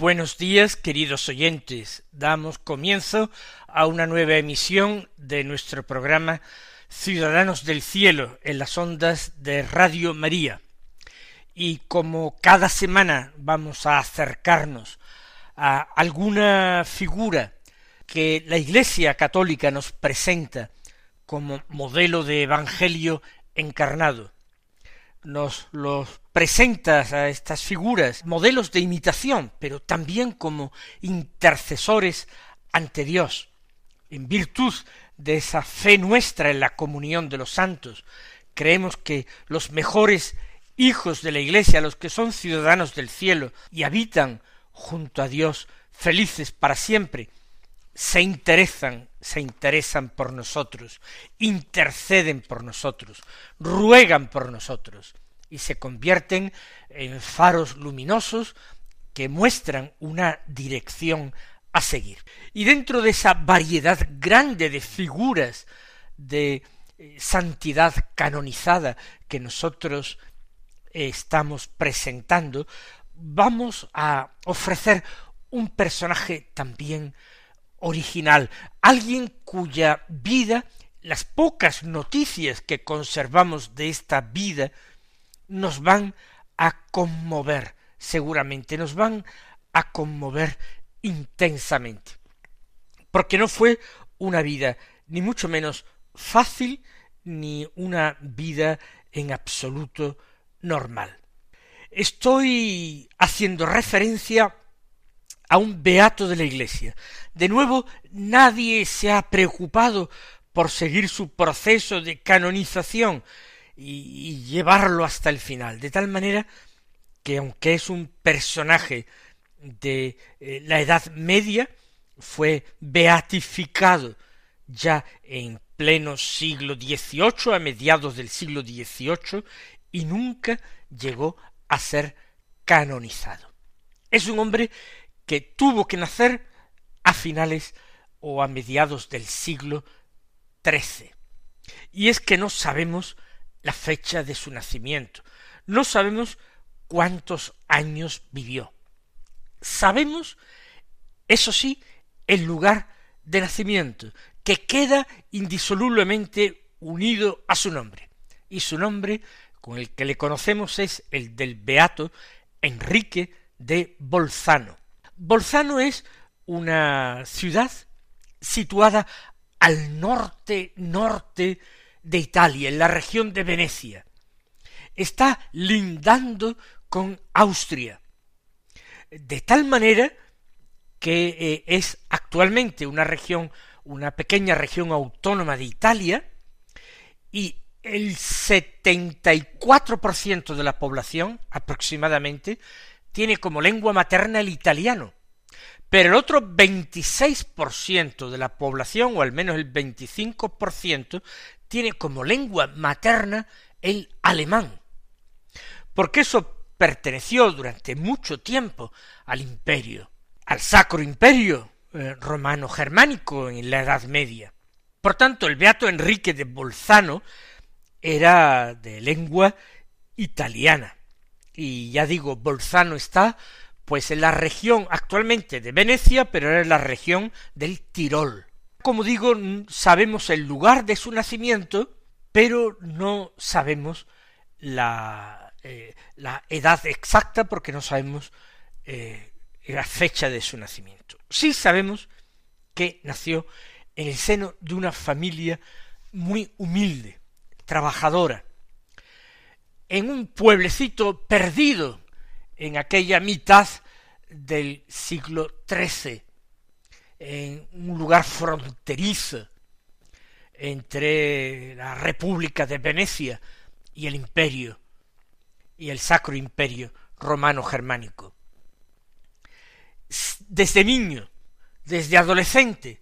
Buenos días, queridos oyentes. Damos comienzo a una nueva emisión de nuestro programa Ciudadanos del Cielo en las ondas de Radio María. Y como cada semana vamos a acercarnos a alguna figura que la Iglesia católica nos presenta como modelo de Evangelio encarnado, nos los presentas a estas figuras, modelos de imitación, pero también como intercesores ante Dios, en virtud de esa fe nuestra en la comunión de los santos. Creemos que los mejores hijos de la Iglesia, los que son ciudadanos del cielo y habitan junto a Dios felices para siempre, se interesan, se interesan por nosotros, interceden por nosotros, ruegan por nosotros, y se convierten en faros luminosos que muestran una dirección a seguir. Y dentro de esa variedad grande de figuras de eh, santidad canonizada que nosotros estamos presentando, vamos a ofrecer un personaje también original, alguien cuya vida, las pocas noticias que conservamos de esta vida, nos van a conmover, seguramente, nos van a conmover intensamente. Porque no fue una vida ni mucho menos fácil, ni una vida en absoluto normal. Estoy haciendo referencia a un beato de la Iglesia. De nuevo, nadie se ha preocupado por seguir su proceso de canonización y, llevarlo hasta el final, de tal manera que aunque es un personaje de eh, la Edad Media, fue beatificado ya en pleno siglo XVIII, a mediados del siglo XVIII, y nunca llegó a ser canonizado. Es un hombre que tuvo que nacer a finales o a mediados del siglo XIII. Y es que no sabemos la fecha de su nacimiento, no sabemos cuántos años vivió. Sabemos, eso sí, el lugar de nacimiento, que queda indisolublemente unido a su nombre. Y su nombre, con el que le conocemos, es el del beato Enrique de Bolzano. Bolzano es una ciudad situada al norte norte de Italia, en la región de Venecia. Está lindando con Austria, de tal manera que eh, es actualmente una región, una pequeña región autónoma de Italia, y el 74% de la población aproximadamente tiene como lengua materna el italiano, pero el otro 26% de la población, o al menos el 25%, tiene como lengua materna el alemán, porque eso perteneció durante mucho tiempo al imperio, al sacro imperio eh, romano germánico en la Edad Media. Por tanto, el beato Enrique de Bolzano era de lengua italiana. Y ya digo, Bolzano está pues en la región actualmente de Venecia, pero era en la región del Tirol. Como digo, sabemos el lugar de su nacimiento, pero no sabemos la, eh, edad exacta porque no sabemos eh, la fecha de su nacimiento. Sí sabemos que nació en el seno de una familia muy humilde, trabajadora, en un pueblecito perdido en aquella mitad del siglo XIII, en un lugar fronterizo entre la República de Venecia y el imperio, y el Sacro Imperio romano germánico. Desde niño, desde adolescente,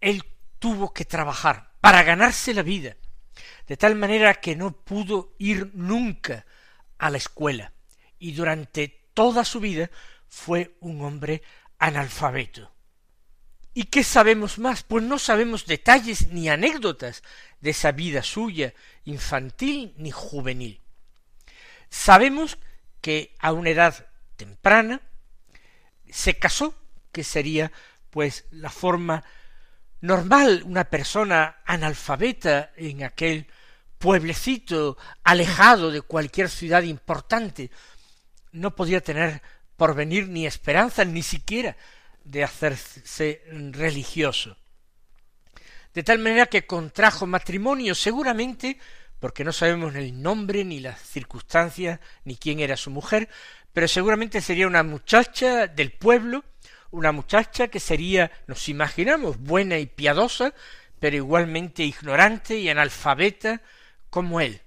él tuvo que trabajar para ganarse la vida, de tal manera que no pudo ir nunca a la escuela, y durante toda su vida fue un hombre analfabeto. ¿Y qué sabemos más? Pues no sabemos detalles ni anécdotas de esa vida suya, infantil ni juvenil. Sabemos que a una edad temprana se casó, que sería pues la forma normal, una persona analfabeta en aquel pueblecito alejado de cualquier ciudad importante, no podía tener por venir ni esperanza ni siquiera de hacerse religioso. De tal manera que contrajo matrimonio seguramente porque no sabemos el nombre ni las circunstancias ni quién era su mujer, pero seguramente sería una muchacha del pueblo, una muchacha que sería, nos imaginamos, buena y piadosa, pero igualmente ignorante y analfabeta como él.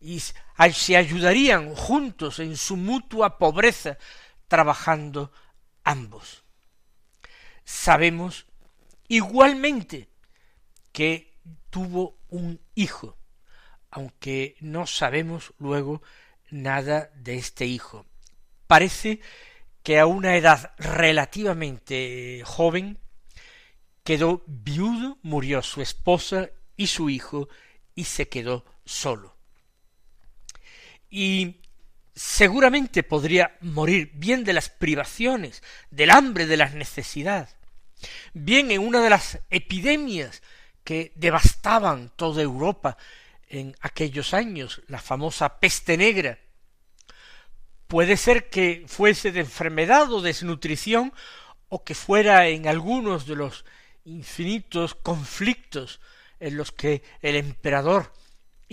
Y se ayudarían juntos en su mutua pobreza, trabajando ambos. Sabemos igualmente que tuvo un hijo, aunque no sabemos luego nada de este hijo. Parece que a una edad relativamente joven quedó viudo, murió su esposa y su hijo y se quedó solo. Y seguramente podría morir bien de las privaciones, del hambre, de las necesidades, bien en una de las epidemias que devastaban toda Europa en aquellos años, la famosa peste negra. Puede ser que fuese de enfermedad o desnutrición, o que fuera en algunos de los infinitos conflictos en los que el emperador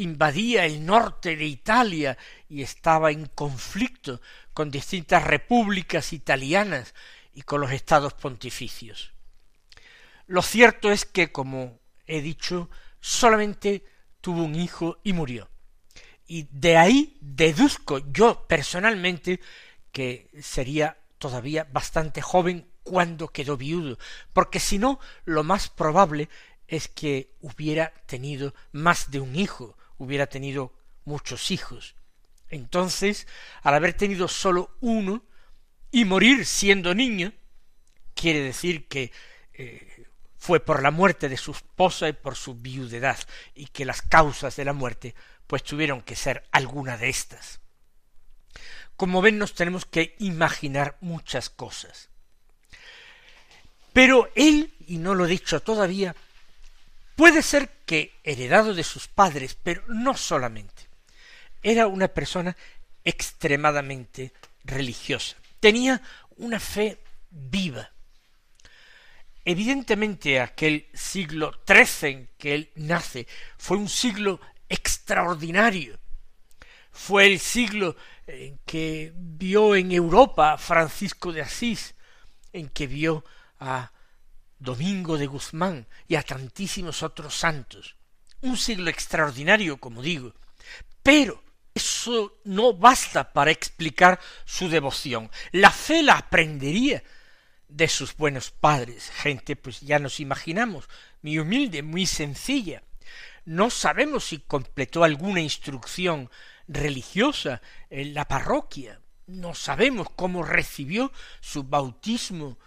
invadía el norte de Italia y estaba en conflicto con distintas repúblicas italianas y con los estados pontificios. Lo cierto es que, como he dicho, solamente tuvo un hijo y murió. Y de ahí deduzco yo personalmente que sería todavía bastante joven cuando quedó viudo, porque si no, lo más probable es que hubiera tenido más de un hijo, hubiera tenido muchos hijos. Entonces, al haber tenido sólo uno y morir siendo niño, quiere decir que eh, fue por la muerte de su esposa y por su viudedad, y que las causas de la muerte pues tuvieron que ser alguna de estas. Como ven, nos tenemos que imaginar muchas cosas. Pero él, y no lo he dicho todavía, puede ser que heredado de sus padres, pero no solamente. Era una persona extremadamente religiosa. Tenía una fe viva, Evidentemente aquel siglo XIII en que él nace fue un siglo extraordinario. Fue el siglo en que vio en Europa a Francisco de Asís, en que vio a Domingo de Guzmán y a tantísimos otros santos. Un siglo extraordinario, como digo. Pero eso no basta para explicar su devoción. La fe la aprendería de sus buenos padres, gente pues ya nos imaginamos, muy humilde, muy sencilla. No sabemos si completó alguna instrucción religiosa en la parroquia, no sabemos cómo recibió su bautismo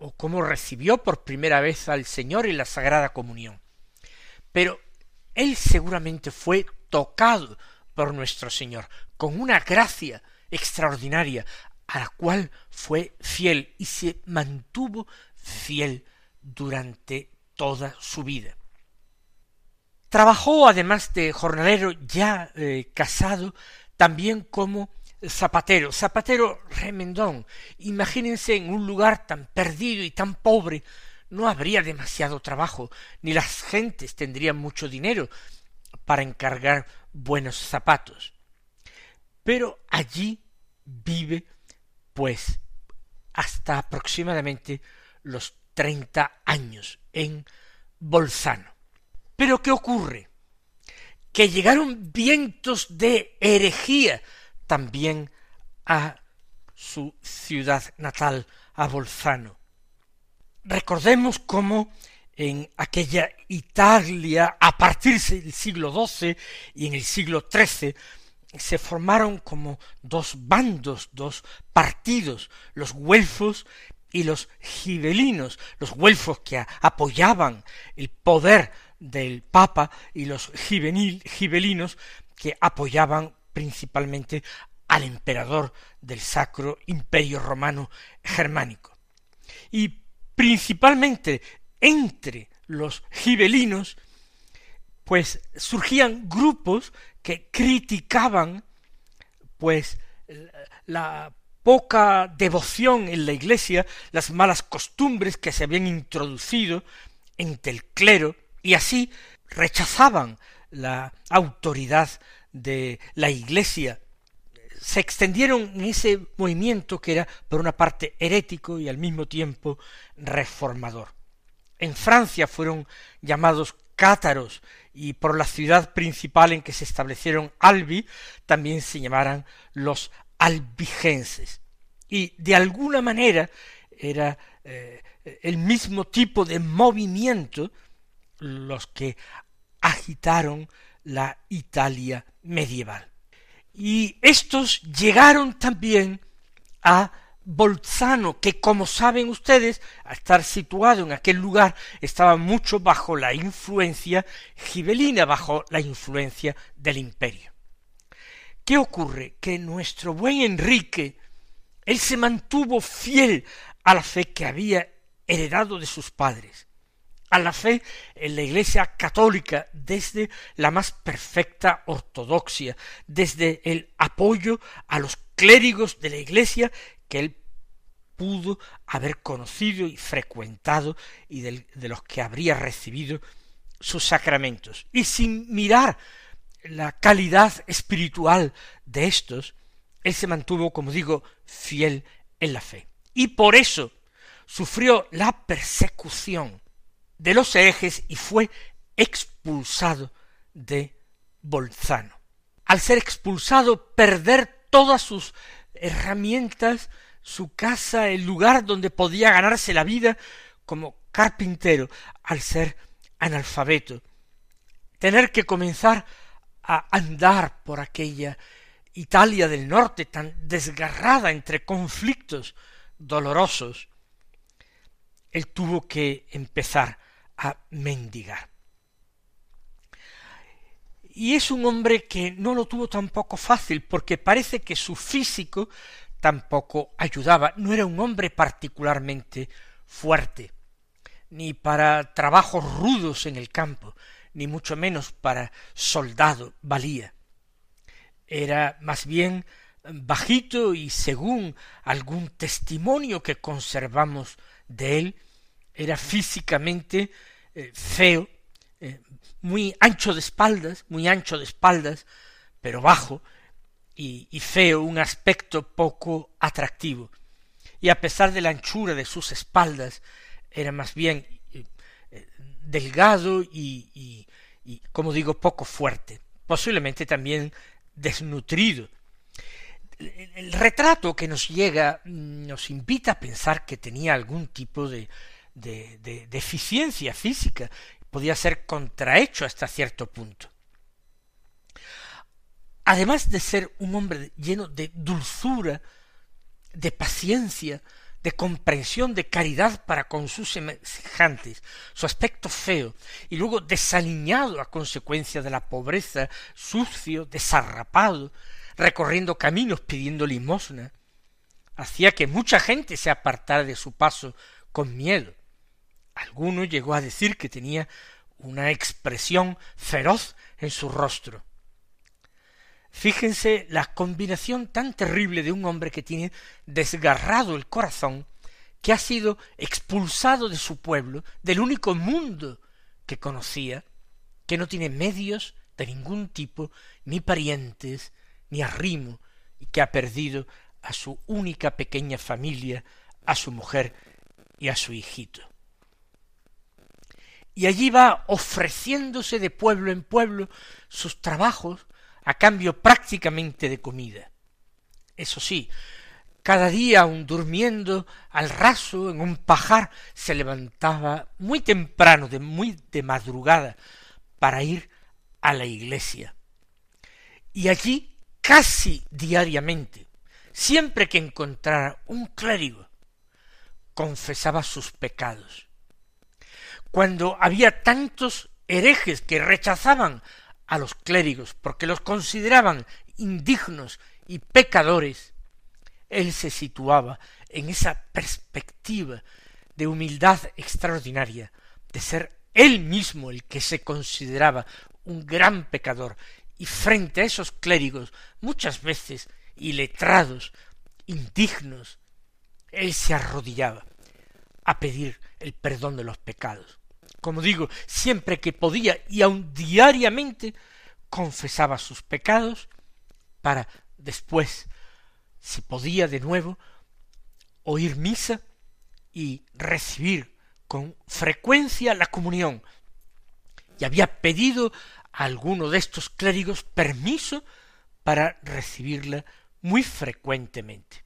o cómo recibió por primera vez al Señor en la Sagrada Comunión. Pero él seguramente fue tocado por nuestro Señor con una gracia extraordinaria a la cual fue fiel y se mantuvo fiel durante toda su vida. Trabajó, además de jornalero ya eh, casado, también como zapatero, zapatero remendón. Imagínense en un lugar tan perdido y tan pobre, no habría demasiado trabajo, ni las gentes tendrían mucho dinero para encargar buenos zapatos. pero allí vive pues hasta aproximadamente los treinta años en Bolzano. Pero ¿qué ocurre? Que llegaron vientos de herejía también a su ciudad natal, a Bolzano. Recordemos cómo en aquella Italia a partir del siglo XII y en el siglo XIII se formaron como dos bandos, dos partidos, los güelfos y los gibelinos, los güelfos que apoyaban el poder del Papa y los gibelinos que apoyaban principalmente al emperador del Sacro Imperio Romano Germánico. Y principalmente entre los gibelinos, pues surgían grupos que criticaban pues la poca devoción en la iglesia, las malas costumbres que se habían introducido entre el clero, y así rechazaban la autoridad de la iglesia. Se extendieron en ese movimiento que era por una parte herético y al mismo tiempo reformador. En Francia fueron llamados cátaros y por la ciudad principal en que se establecieron Albi también se llamaran los albigenses. Y de alguna manera era eh, el mismo tipo de movimiento los que agitaron la Italia medieval. Y estos llegaron también a Bolzano, que como saben ustedes, al estar situado en aquel lugar, estaba mucho bajo la influencia gibelina, bajo la influencia del imperio. ¿Qué ocurre? Que nuestro buen Enrique, él se mantuvo fiel a la fe que había heredado de sus padres, a la fe en la Iglesia católica desde la más perfecta ortodoxia, desde el apoyo a los clérigos de la Iglesia que él pudo haber conocido y frecuentado y de los que habría recibido sus sacramentos. Y sin mirar la calidad espiritual de estos, él se mantuvo, como digo, fiel en la fe. Y por eso sufrió la persecución de los herejes y fue expulsado de Bolzano. Al ser expulsado, perder todas sus herramientas, su casa, el lugar donde podía ganarse la vida como carpintero, al ser analfabeto, tener que comenzar a andar por aquella Italia del norte tan desgarrada entre conflictos dolorosos, él tuvo que empezar a mendigar. Y es un hombre que no lo tuvo tampoco fácil, porque parece que su físico tampoco ayudaba. No era un hombre particularmente fuerte, ni para trabajos rudos en el campo, ni mucho menos para soldado valía. Era más bien bajito y según algún testimonio que conservamos de él, era físicamente eh, feo, eh, muy ancho de espaldas, muy ancho de espaldas, pero bajo, y, feo, un aspecto poco atractivo. Y a pesar de la anchura de sus espaldas, era más bien eh, delgado y, y, como digo, poco fuerte, posiblemente también desnutrido. El, retrato que nos llega mm, nos invita a pensar que tenía algún tipo de, de, de deficiencia física, podía ser contrahecho hasta cierto punto. Además de ser un hombre lleno de dulzura, de paciencia, de comprensión, de caridad para con sus semejantes, su aspecto feo, y luego desaliñado a consecuencia de la pobreza, sucio, desarrapado, recorriendo caminos pidiendo limosna, hacía que mucha gente se apartara de su paso con miedo. Alguno llegó a decir que tenía una expresión feroz en su rostro. Fíjense la combinación tan terrible de un hombre que tiene desgarrado el corazón, que ha sido expulsado de su pueblo, del único mundo que conocía, que no tiene medios de ningún tipo, ni parientes, ni arrimo, y que ha perdido a su única pequeña familia, a su mujer y a su hijito. Y allí va ofreciéndose de pueblo en pueblo sus trabajos a cambio prácticamente de comida. Eso sí, cada día aun durmiendo al raso en un pajar se levantaba muy temprano, de muy de madrugada, para ir a la iglesia. Y allí casi diariamente, siempre que encontrara un clérigo, confesaba sus pecados. Cuando había tantos herejes que rechazaban a los clérigos porque los consideraban indignos y pecadores, él se situaba en esa perspectiva de humildad extraordinaria, de ser él mismo el que se consideraba un gran pecador, y frente a esos clérigos, muchas veces iletrados, indignos, él se arrodillaba a pedir el perdón de los pecados. Como digo, siempre que podía y aun diariamente confesaba sus pecados para después, si podía de nuevo, oír misa y recibir con frecuencia la comunión. Y había pedido a alguno de estos clérigos permiso para recibirla muy frecuentemente.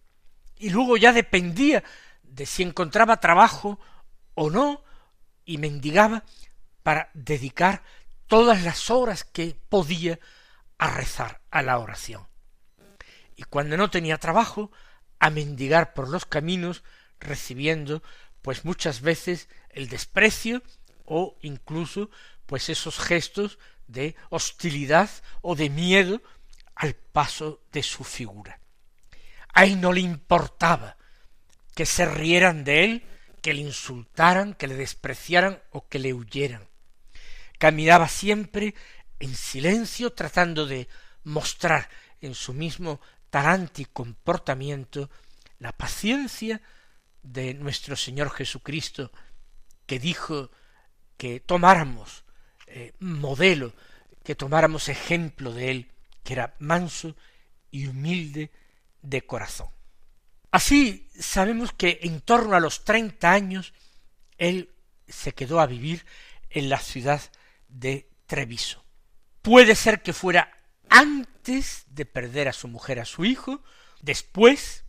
Y luego ya dependía de si encontraba trabajo o no, y mendigaba para dedicar todas las horas que podía a rezar a la oración. Y cuando no tenía trabajo, a mendigar por los caminos, recibiendo pues muchas veces el desprecio o incluso pues esos gestos de hostilidad o de miedo al paso de su figura. A no le importaba que se rieran de él, que le insultaran, que le despreciaran o que le huyeran. Caminaba siempre en silencio tratando de mostrar en su mismo talante comportamiento la paciencia de nuestro Señor Jesucristo, que dijo que tomáramos eh, modelo, que tomáramos ejemplo de él, que era manso y humilde de corazón. Así sabemos que en torno a los treinta años él se quedó a vivir en la ciudad de Treviso. Puede ser que fuera antes de perder a su mujer, a su hijo, después.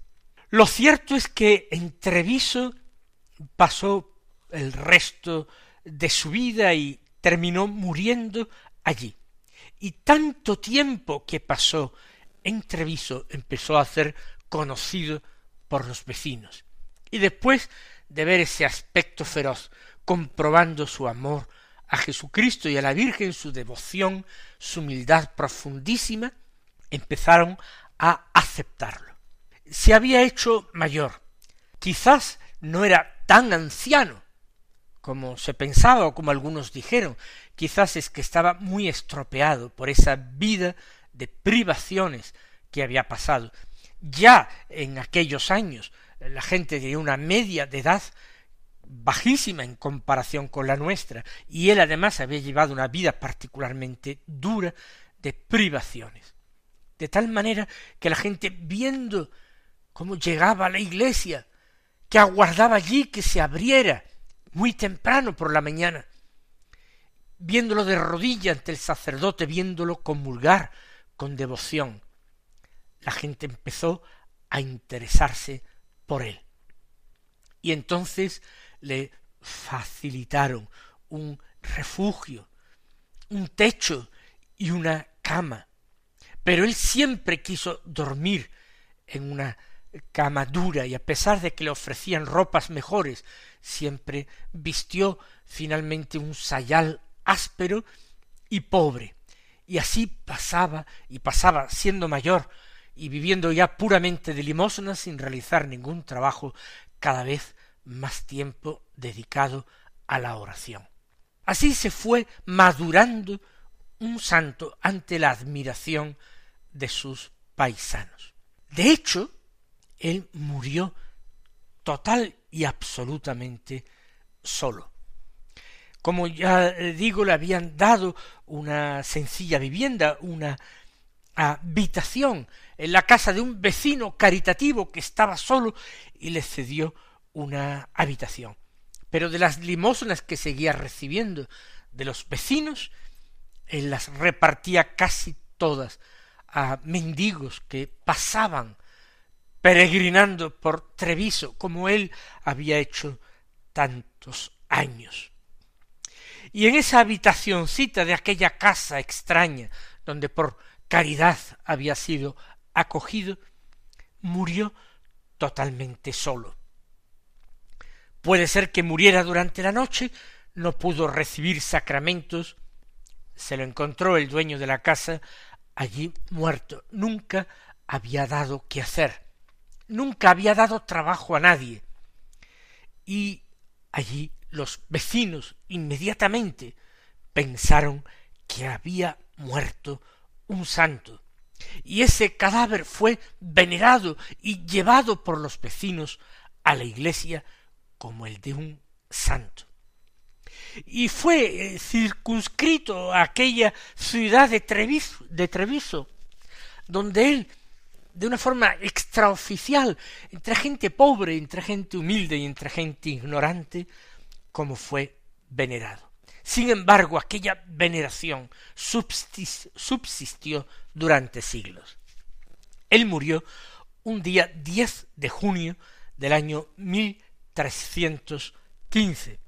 Lo cierto es que en Treviso pasó el resto de su vida y terminó muriendo allí. Y tanto tiempo que pasó en Treviso empezó a ser conocido por los vecinos. Y después de ver ese aspecto feroz, comprobando su amor a Jesucristo y a la Virgen, su devoción, su humildad profundísima, empezaron a aceptarlo. Se había hecho mayor. Quizás no era tan anciano como se pensaba o como algunos dijeron. Quizás es que estaba muy estropeado por esa vida de privaciones que había pasado. Ya en aquellos años la gente de una media de edad bajísima en comparación con la nuestra, y él además había llevado una vida particularmente dura de privaciones. De tal manera que la gente viendo cómo llegaba a la iglesia, que aguardaba allí que se abriera muy temprano por la mañana, viéndolo de rodilla ante el sacerdote, viéndolo comulgar con devoción, la gente empezó a interesarse por él. Y entonces le facilitaron un refugio, un techo y una cama. Pero él siempre quiso dormir en una cama dura y a pesar de que le ofrecían ropas mejores, siempre vistió finalmente un sayal áspero y pobre. Y así pasaba y pasaba siendo mayor y viviendo ya puramente de limosna sin realizar ningún trabajo cada vez más tiempo dedicado a la oración. Así se fue madurando un santo ante la admiración de sus paisanos. De hecho, él murió total y absolutamente solo. Como ya digo, le habían dado una sencilla vivienda, una habitación en la casa de un vecino caritativo que estaba solo y le cedió una habitación. Pero de las limosnas que seguía recibiendo de los vecinos, él las repartía casi todas a mendigos que pasaban peregrinando por Treviso, como él había hecho tantos años. Y en esa habitacioncita de aquella casa extraña, donde por caridad había sido acogido, murió totalmente solo. Puede ser que muriera durante la noche, no pudo recibir sacramentos, se lo encontró el dueño de la casa allí muerto, nunca había dado que hacer, nunca había dado trabajo a nadie. Y allí los vecinos inmediatamente pensaron que había muerto un santo, y ese cadáver fue venerado y llevado por los vecinos a la iglesia como el de un santo. Y fue eh, circunscrito a aquella ciudad de Treviso, de Treviso, donde él, de una forma extraoficial, entre gente pobre, entre gente humilde y entre gente ignorante, como fue venerado. Sin embargo, aquella veneración subsistió durante siglos. Él murió un día 10 de junio del año 1315.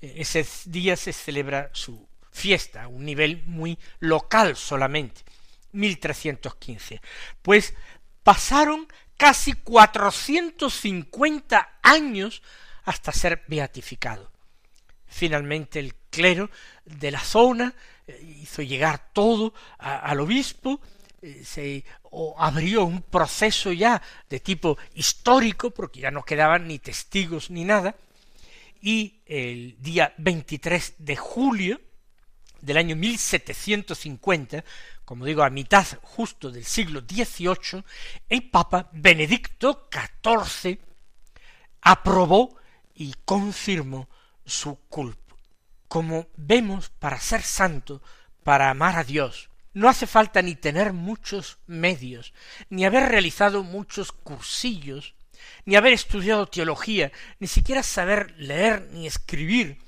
Ese día se celebra su fiesta a un nivel muy local solamente, 1315. Pues pasaron casi 450 años hasta ser beatificado. Finalmente el clero de la zona eh, hizo llegar todo al obispo, eh, se abrió un proceso ya de tipo histórico, porque ya no quedaban ni testigos ni nada, y el día 23 de julio del año 1750, como digo, a mitad justo del siglo XVIII, el Papa Benedicto XIV aprobó y confirmó su culpa. Como vemos, para ser santo, para amar a Dios, no hace falta ni tener muchos medios, ni haber realizado muchos cursillos, ni haber estudiado teología, ni siquiera saber leer ni escribir,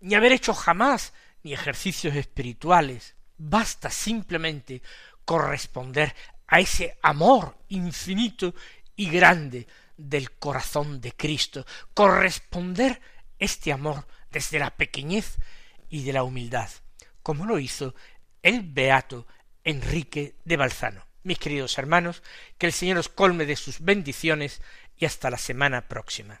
ni haber hecho jamás ni ejercicios espirituales. Basta simplemente corresponder a ese amor infinito y grande del corazón de Cristo, corresponder este amor desde la pequeñez y de la humildad, como lo hizo el beato Enrique de Balzano. Mis queridos hermanos, que el Señor os colme de sus bendiciones y hasta la semana próxima.